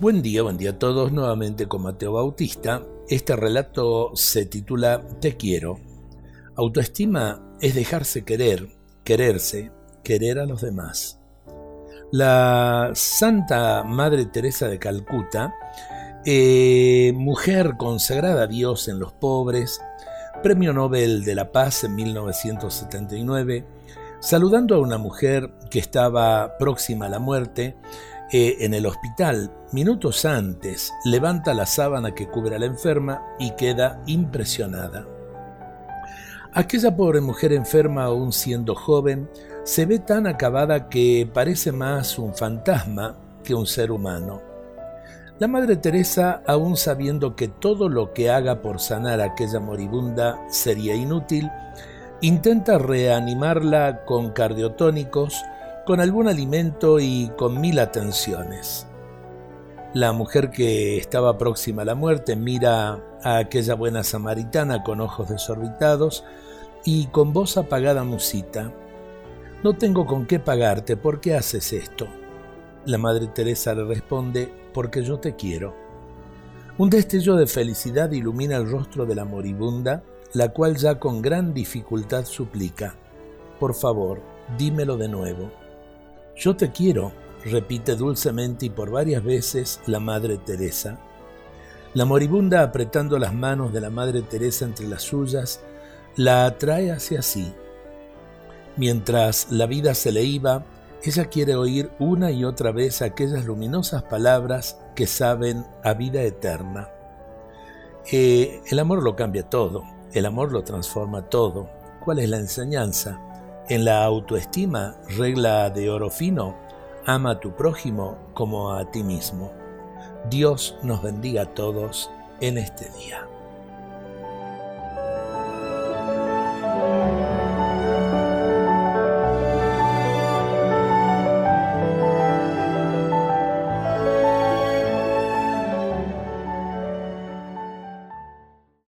Buen día, buen día a todos, nuevamente con Mateo Bautista. Este relato se titula Te quiero. Autoestima es dejarse querer, quererse, querer a los demás. La Santa Madre Teresa de Calcuta, eh, mujer consagrada a Dios en los pobres, Premio Nobel de la Paz en 1979, saludando a una mujer que estaba próxima a la muerte, eh, en el hospital, minutos antes, levanta la sábana que cubre a la enferma y queda impresionada. Aquella pobre mujer enferma, aún siendo joven, se ve tan acabada que parece más un fantasma que un ser humano. La Madre Teresa, aún sabiendo que todo lo que haga por sanar a aquella moribunda sería inútil, intenta reanimarla con cardiotónicos, con algún alimento y con mil atenciones. La mujer que estaba próxima a la muerte mira a aquella buena samaritana con ojos desorbitados y con voz apagada musita. No tengo con qué pagarte, ¿por qué haces esto? La Madre Teresa le responde, porque yo te quiero. Un destello de felicidad ilumina el rostro de la moribunda, la cual ya con gran dificultad suplica, por favor, dímelo de nuevo. Yo te quiero, repite dulcemente y por varias veces la Madre Teresa. La moribunda, apretando las manos de la Madre Teresa entre las suyas, la atrae hacia sí. Mientras la vida se le iba, ella quiere oír una y otra vez aquellas luminosas palabras que saben a vida eterna. Eh, el amor lo cambia todo, el amor lo transforma todo. ¿Cuál es la enseñanza? En la autoestima, regla de oro fino, ama a tu prójimo como a ti mismo. Dios nos bendiga a todos en este día.